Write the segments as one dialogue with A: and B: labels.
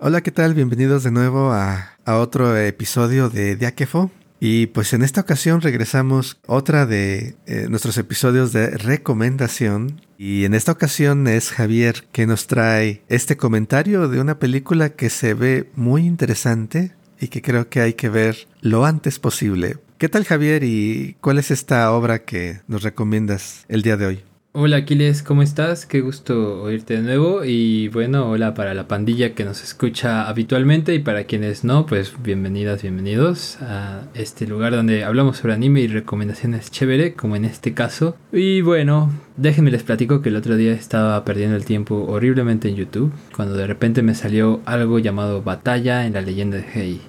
A: Hola, ¿qué tal? Bienvenidos de nuevo a, otro episodio de Diakefo. Y pues en esta ocasión regresamos otra de eh, nuestros episodios de recomendación. Y en esta ocasión es Javier que nos trae este comentario de una película que se ve muy interesante y que creo que hay que ver lo antes posible. ¿Qué tal Javier y cuál es esta obra que nos recomiendas el día de hoy?
B: Hola Aquiles, ¿cómo estás? Qué gusto oírte de nuevo y bueno, hola para la pandilla que nos escucha habitualmente y para quienes no, pues bienvenidas, bienvenidos a este lugar donde hablamos sobre anime y recomendaciones chévere, como en este caso. Y bueno, déjenme les platico que el otro día estaba perdiendo el tiempo horriblemente en YouTube, cuando de repente me salió algo llamado Batalla en la leyenda de Hei.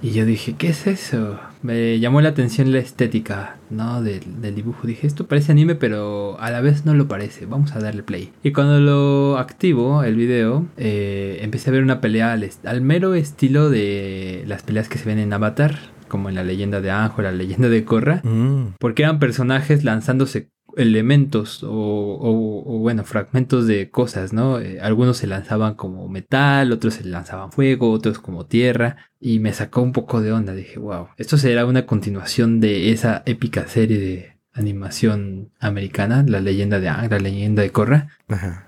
B: Y yo dije, ¿qué es eso? Me llamó la atención la estética, ¿no? Del, dibujo. Dije, esto parece anime, pero a la vez no lo parece. Vamos a darle play. Y cuando lo activo, el video, eh, empecé a ver una pelea al, mero estilo de las peleas que se ven en Avatar como en la leyenda de Anjo, la leyenda de Korra, mm. porque eran personajes lanzándose elementos o, bueno, fragmentos de cosas, ¿no? Eh, algunos se lanzaban como metal, otros se lanzaban fuego, otros como tierra, y me sacó un poco de onda. Dije, wow, esto será una continuación de esa épica serie de animación americana, la leyenda de la leyenda de Korra.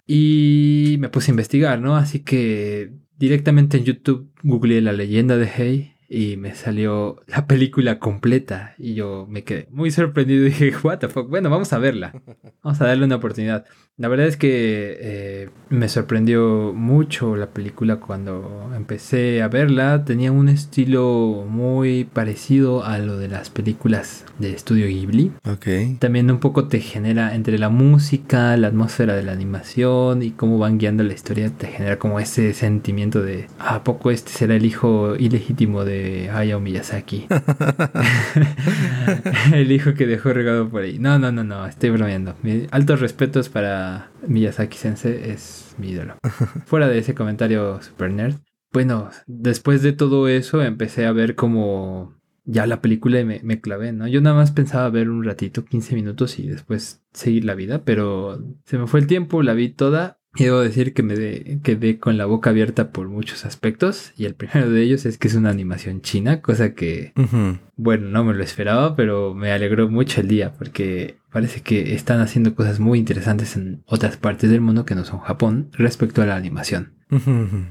B: Y me puse a investigar, ¿no? Así que directamente en YouTube googleé la leyenda de Hey y me salió la película completa y yo me quedé muy sorprendido y dije, what the fuck, bueno, vamos a verla, vamos a darle una oportunidad. La verdad es que eh, me sorprendió mucho la película cuando empecé a verla. Tenía un estilo muy parecido a lo de las películas de estudio Ghibli.
A: Ok.
B: También un poco te genera entre la música, la atmósfera de la animación y cómo van guiando la historia, te genera como ese sentimiento de ¿a poco este será el hijo ilegítimo de Hayao Miyazaki? el hijo que dejó regado por ahí. No, no, no, no, estoy bromeando. Altos respetos para Miyazaki Sensei es mi ídolo. Fuera de ese comentario super nerd. Bueno, después de todo eso empecé a ver como ya la película y me, me, clavé, ¿no? Yo nada más pensaba ver un ratito, 15 minutos y después seguir la vida, pero se me fue el tiempo, la vi toda y debo decir que me quedé con la boca abierta por muchos aspectos. Y el primero de ellos es que es una animación china, cosa que, bueno, no me lo esperaba, pero me alegró mucho el día porque parece que están haciendo cosas muy interesantes en otras partes del mundo que no son Japón respecto a la animación.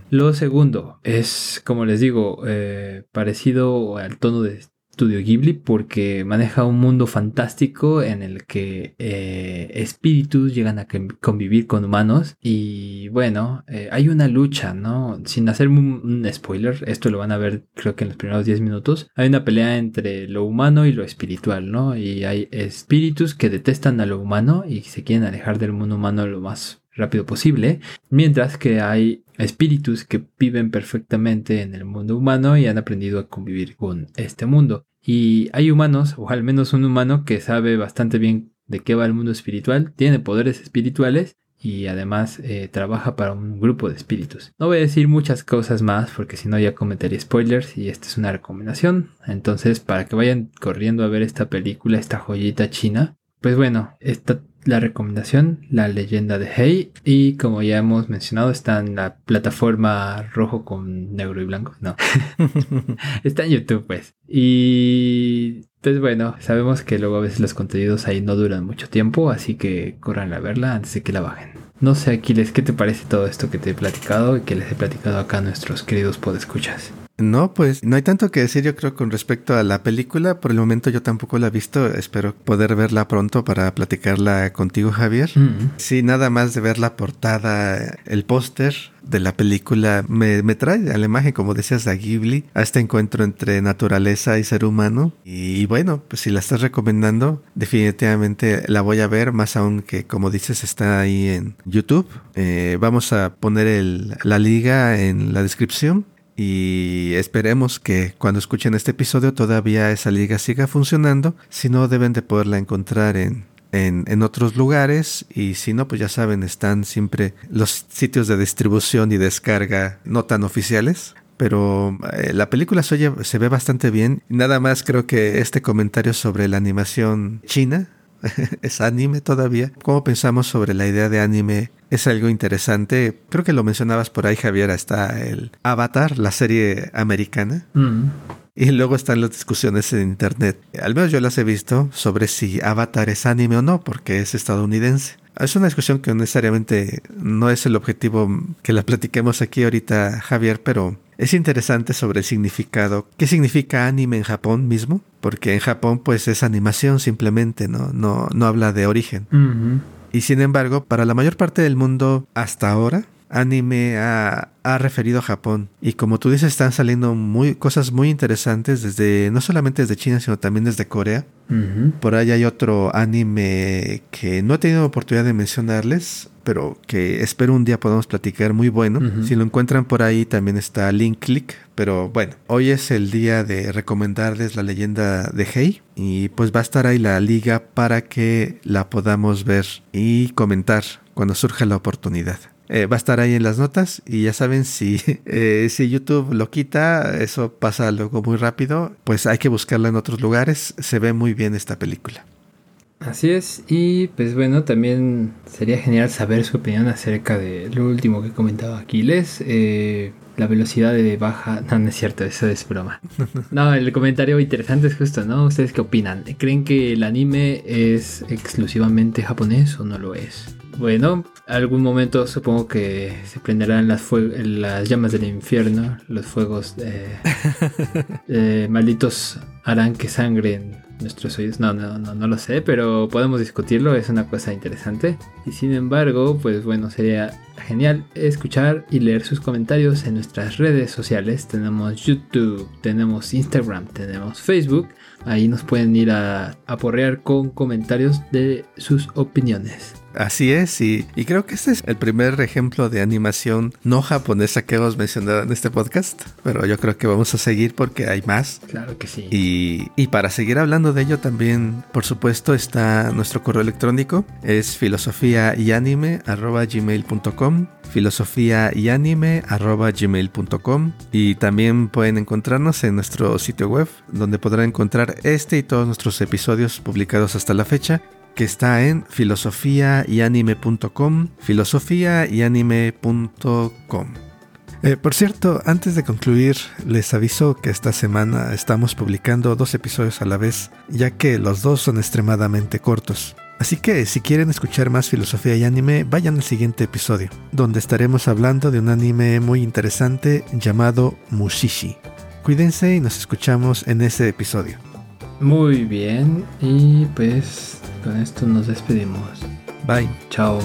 B: Lo segundo es, como les digo, eh, parecido al tono de estudio Ghibli porque maneja un mundo fantástico en el que eh, espíritus llegan a convivir con humanos y bueno, eh, hay una lucha, ¿no? Sin hacer un, spoiler, esto lo van a ver creo que en los primeros 10 minutos, hay una pelea entre lo humano y lo espiritual, ¿no? Y hay espíritus que detestan a lo humano y se quieren alejar del mundo humano lo más rápido posible, mientras que hay espíritus que viven perfectamente en el mundo humano y han aprendido a convivir con este mundo. Y hay humanos, o al menos un humano que sabe bastante bien de qué va el mundo espiritual, tiene poderes espirituales y además eh, trabaja para un grupo de espíritus. No voy a decir muchas cosas más porque si no ya cometería spoilers y esta es una recomendación. Entonces para que vayan corriendo a ver esta película, esta joyita china, pues bueno, esta la recomendación, La leyenda de Hey. Y como ya hemos mencionado, está en la plataforma rojo con negro y blanco. No. está en YouTube, pues. Y pues bueno, sabemos que luego a veces los contenidos ahí no duran mucho tiempo, así que corran a verla antes de que la bajen. No sé, Aquiles, ¿qué te parece todo esto que te he platicado y que les he platicado acá a nuestros queridos podescuchas?
A: No, pues no hay tanto que decir yo creo con respecto a la película. Por el momento yo tampoco la he visto. Espero poder verla pronto para platicarla contigo, Javier. Mm. Sí, nada más de ver la portada, el póster de la película me, me, trae a la imagen, como decías, a Ghibli, a este encuentro entre naturaleza y ser humano. Y bueno, pues si la estás recomendando, definitivamente la voy a ver, más aún que como dices está ahí en YouTube. Eh, vamos a poner el, la liga en la descripción y esperemos que cuando escuchen este episodio todavía esa liga siga funcionando. Si no, deben de poderla encontrar en, en, otros lugares. Y si no, pues ya saben, están siempre los sitios de distribución y descarga no tan oficiales. Pero eh, la película se, oye, se ve bastante bien. Nada más creo que este comentario sobre la animación china es anime todavía. ¿Cómo pensamos sobre la idea de anime? Es algo interesante. Creo que lo mencionabas por ahí, Javier. Está el Avatar, la serie americana. Mm. Y luego están las discusiones en internet. Al menos yo las he visto sobre si Avatar es anime o no, porque es estadounidense. Es una discusión que necesariamente no es el objetivo que la platiquemos aquí ahorita, Javier, pero es interesante sobre el significado. ¿Qué significa anime en Japón mismo? Porque en Japón pues es animación simplemente, ¿no? No, no habla de origen. Y sin embargo, para la mayor parte del mundo hasta ahora, anime ha, referido a Japón. Y como tú dices, están saliendo muy, cosas muy interesantes desde, no solamente desde China, sino también desde Corea. Por ahí hay otro anime que no he tenido oportunidad de mencionarles, pero que espero un día podamos platicar muy bueno. Si lo encuentran por ahí también está Link Click. Pero bueno, hoy es el día de recomendarles la leyenda de Hei y pues va a estar ahí la liga para que la podamos ver y comentar cuando surja la oportunidad. Eh, va a estar ahí en las notas y ya saben si, eh, si YouTube lo quita, eso pasa luego muy rápido, pues hay que buscarla en otros lugares, se ve muy bien esta película.
B: Así es, y pues bueno, también sería genial saber su opinión acerca de lo último que comentaba Aquiles, eh, la velocidad de baja, no, no es cierto, eso es broma. No, el comentario interesante es justo, ¿no? ¿Ustedes qué opinan? ¿Creen que el anime es exclusivamente japonés o no lo es? Bueno, algún momento supongo que se prenderán las, las llamas del infierno, los fuegos eh, malditos harán que sangren nuestros oídos. No, no, no, no lo sé, pero podemos discutirlo, es una cosa interesante. Y sin embargo, pues bueno, sería genial escuchar y leer sus comentarios en nuestras redes sociales. Tenemos YouTube, tenemos Instagram, tenemos Facebook. Ahí nos pueden ir a aporrear con comentarios de sus opiniones.
A: Así es, y, creo que este es el primer ejemplo de animación no japonesa que hemos mencionado en este podcast, pero yo creo que vamos a seguir porque hay más.
B: Claro que sí.
A: Y, y para seguir hablando de ello también, por supuesto, está nuestro correo electrónico, es filosofía y anime gmail.com filosofía y anime gmail.com y también pueden encontrarnos en nuestro sitio web donde podrán encontrar este y todos nuestros episodios publicados hasta la fecha que está en filosofiayanime.com, filosofiayanime.com. Eh, por cierto, antes de concluir, les aviso que esta semana estamos publicando dos episodios a la vez, ya que los dos son extremadamente cortos. Así que si quieren escuchar más filosofía y anime, vayan al siguiente episodio, donde estaremos hablando de un anime muy interesante llamado Mushishi. Cuídense y nos escuchamos en ese episodio.
B: Muy bien, y pues con esto nos despedimos.
A: Bye.
B: Chao.